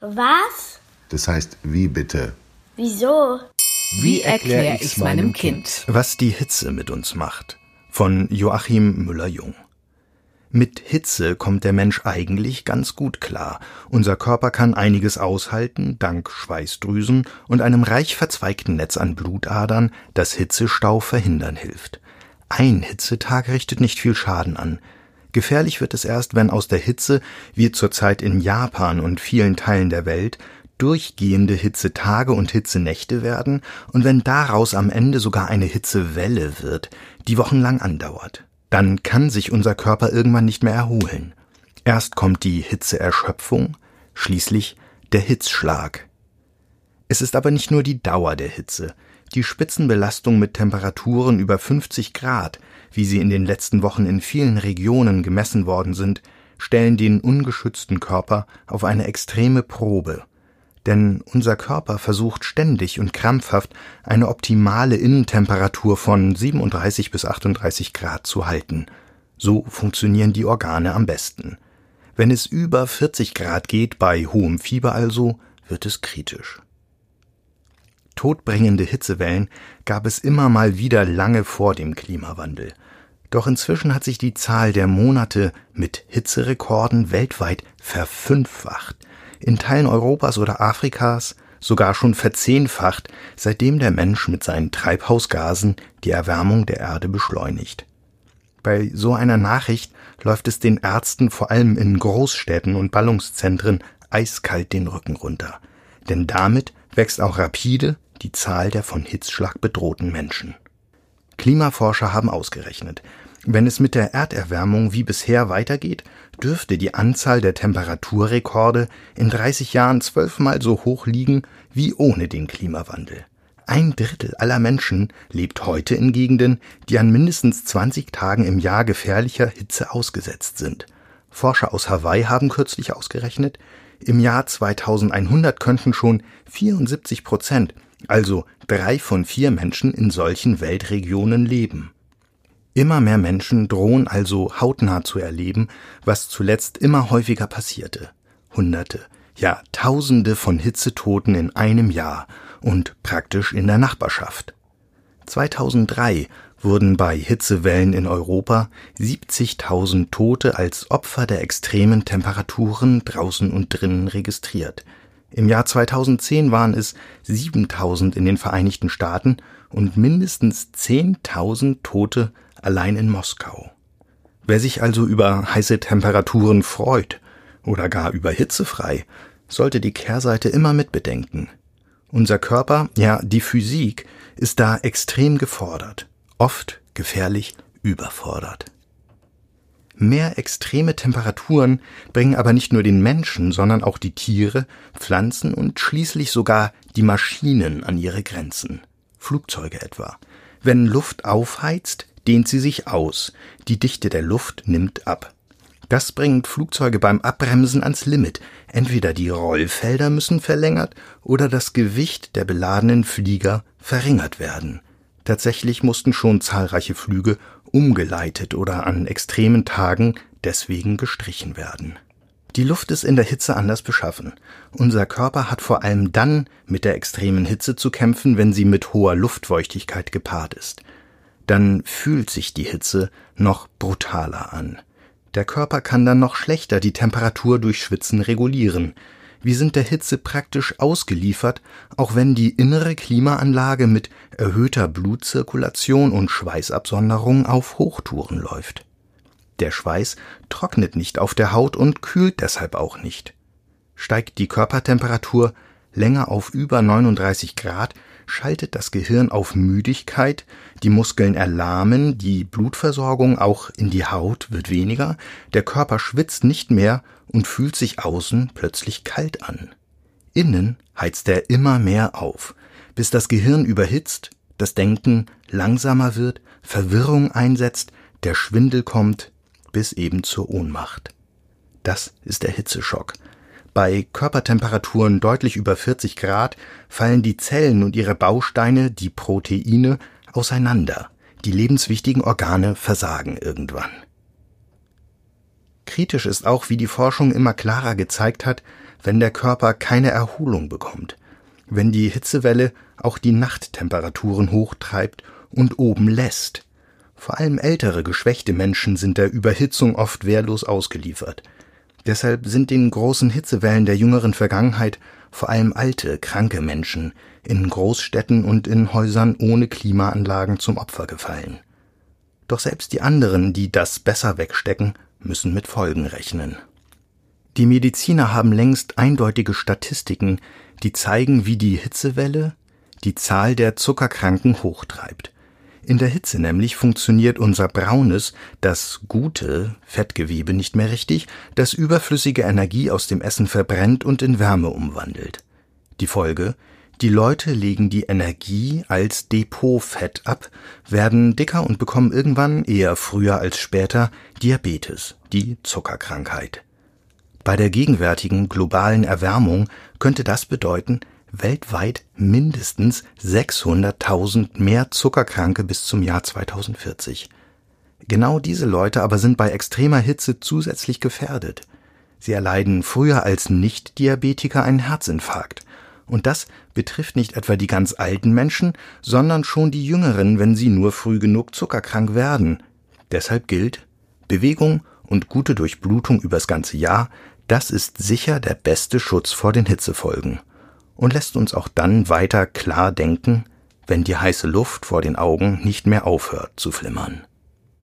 Was? Das heißt, wie bitte? Wieso? Wie erkläre ich's meinem Kind? Was die Hitze mit uns macht. Von Joachim Müller-Jung. Mit Hitze kommt der Mensch eigentlich ganz gut klar. Unser Körper kann einiges aushalten, dank Schweißdrüsen und einem reich verzweigten Netz an Blutadern, das Hitzestau verhindern hilft. Ein Hitzetag richtet nicht viel Schaden an. Gefährlich wird es erst, wenn aus der Hitze, wie zurzeit in Japan und vielen Teilen der Welt, durchgehende Hitzetage und Hitzenächte werden und wenn daraus am Ende sogar eine Hitzewelle wird, die wochenlang andauert dann kann sich unser Körper irgendwann nicht mehr erholen. Erst kommt die Hitzeerschöpfung, schließlich der Hitzschlag. Es ist aber nicht nur die Dauer der Hitze, die Spitzenbelastung mit Temperaturen über 50 Grad, wie sie in den letzten Wochen in vielen Regionen gemessen worden sind, stellen den ungeschützten Körper auf eine extreme Probe denn unser Körper versucht ständig und krampfhaft eine optimale Innentemperatur von 37 bis 38 Grad zu halten. So funktionieren die Organe am besten. Wenn es über 40 Grad geht, bei hohem Fieber also, wird es kritisch. Todbringende Hitzewellen gab es immer mal wieder lange vor dem Klimawandel. Doch inzwischen hat sich die Zahl der Monate mit Hitzerekorden weltweit verfünffacht in Teilen Europas oder Afrikas sogar schon verzehnfacht, seitdem der Mensch mit seinen Treibhausgasen die Erwärmung der Erde beschleunigt. Bei so einer Nachricht läuft es den Ärzten vor allem in Großstädten und Ballungszentren eiskalt den Rücken runter. Denn damit wächst auch rapide die Zahl der von Hitzschlag bedrohten Menschen. Klimaforscher haben ausgerechnet, wenn es mit der Erderwärmung wie bisher weitergeht, dürfte die Anzahl der Temperaturrekorde in 30 Jahren zwölfmal so hoch liegen wie ohne den Klimawandel. Ein Drittel aller Menschen lebt heute in Gegenden, die an mindestens 20 Tagen im Jahr gefährlicher Hitze ausgesetzt sind. Forscher aus Hawaii haben kürzlich ausgerechnet, im Jahr 2100 könnten schon 74 Prozent, also drei von vier Menschen in solchen Weltregionen leben. Immer mehr Menschen drohen also hautnah zu erleben, was zuletzt immer häufiger passierte. Hunderte, ja Tausende von Hitzetoten in einem Jahr und praktisch in der Nachbarschaft. 2003 wurden bei Hitzewellen in Europa 70.000 Tote als Opfer der extremen Temperaturen draußen und drinnen registriert. Im Jahr 2010 waren es 7000 in den Vereinigten Staaten und mindestens 10.000 Tote allein in Moskau. Wer sich also über heiße Temperaturen freut oder gar über hitzefrei, sollte die Kehrseite immer mitbedenken. Unser Körper, ja die Physik, ist da extrem gefordert, oft gefährlich überfordert. Mehr extreme Temperaturen bringen aber nicht nur den Menschen, sondern auch die Tiere, Pflanzen und schließlich sogar die Maschinen an ihre Grenzen. Flugzeuge etwa. Wenn Luft aufheizt, dehnt sie sich aus, die Dichte der Luft nimmt ab. Das bringt Flugzeuge beim Abbremsen ans Limit. Entweder die Rollfelder müssen verlängert oder das Gewicht der beladenen Flieger verringert werden. Tatsächlich mussten schon zahlreiche Flüge umgeleitet oder an extremen Tagen deswegen gestrichen werden. Die Luft ist in der Hitze anders beschaffen. Unser Körper hat vor allem dann mit der extremen Hitze zu kämpfen, wenn sie mit hoher Luftfeuchtigkeit gepaart ist dann fühlt sich die Hitze noch brutaler an. Der Körper kann dann noch schlechter die Temperatur durch Schwitzen regulieren. Wir sind der Hitze praktisch ausgeliefert, auch wenn die innere Klimaanlage mit erhöhter Blutzirkulation und Schweißabsonderung auf Hochtouren läuft. Der Schweiß trocknet nicht auf der Haut und kühlt deshalb auch nicht. Steigt die Körpertemperatur länger auf über 39 Grad, schaltet das Gehirn auf Müdigkeit, die Muskeln erlahmen, die Blutversorgung auch in die Haut wird weniger, der Körper schwitzt nicht mehr und fühlt sich außen plötzlich kalt an. Innen heizt er immer mehr auf, bis das Gehirn überhitzt, das Denken langsamer wird, Verwirrung einsetzt, der Schwindel kommt, bis eben zur Ohnmacht. Das ist der Hitzeschock, bei Körpertemperaturen deutlich über 40 Grad fallen die Zellen und ihre Bausteine, die Proteine, auseinander. Die lebenswichtigen Organe versagen irgendwann. Kritisch ist auch, wie die Forschung immer klarer gezeigt hat, wenn der Körper keine Erholung bekommt, wenn die Hitzewelle auch die Nachttemperaturen hochtreibt und oben lässt. Vor allem ältere, geschwächte Menschen sind der Überhitzung oft wehrlos ausgeliefert. Deshalb sind den großen Hitzewellen der jüngeren Vergangenheit vor allem alte, kranke Menschen in Großstädten und in Häusern ohne Klimaanlagen zum Opfer gefallen. Doch selbst die anderen, die das besser wegstecken, müssen mit Folgen rechnen. Die Mediziner haben längst eindeutige Statistiken, die zeigen, wie die Hitzewelle die Zahl der Zuckerkranken hochtreibt. In der Hitze nämlich funktioniert unser braunes, das gute Fettgewebe nicht mehr richtig, das überflüssige Energie aus dem Essen verbrennt und in Wärme umwandelt. Die Folge die Leute legen die Energie als Depotfett ab, werden dicker und bekommen irgendwann eher früher als später Diabetes, die Zuckerkrankheit. Bei der gegenwärtigen globalen Erwärmung könnte das bedeuten, weltweit mindestens 600.000 mehr Zuckerkranke bis zum Jahr 2040. Genau diese Leute aber sind bei extremer Hitze zusätzlich gefährdet. Sie erleiden früher als Nicht-Diabetiker einen Herzinfarkt, und das betrifft nicht etwa die ganz alten Menschen, sondern schon die jüngeren, wenn sie nur früh genug zuckerkrank werden. Deshalb gilt, Bewegung und gute Durchblutung übers ganze Jahr, das ist sicher der beste Schutz vor den Hitzefolgen und lässt uns auch dann weiter klar denken, wenn die heiße Luft vor den Augen nicht mehr aufhört zu flimmern.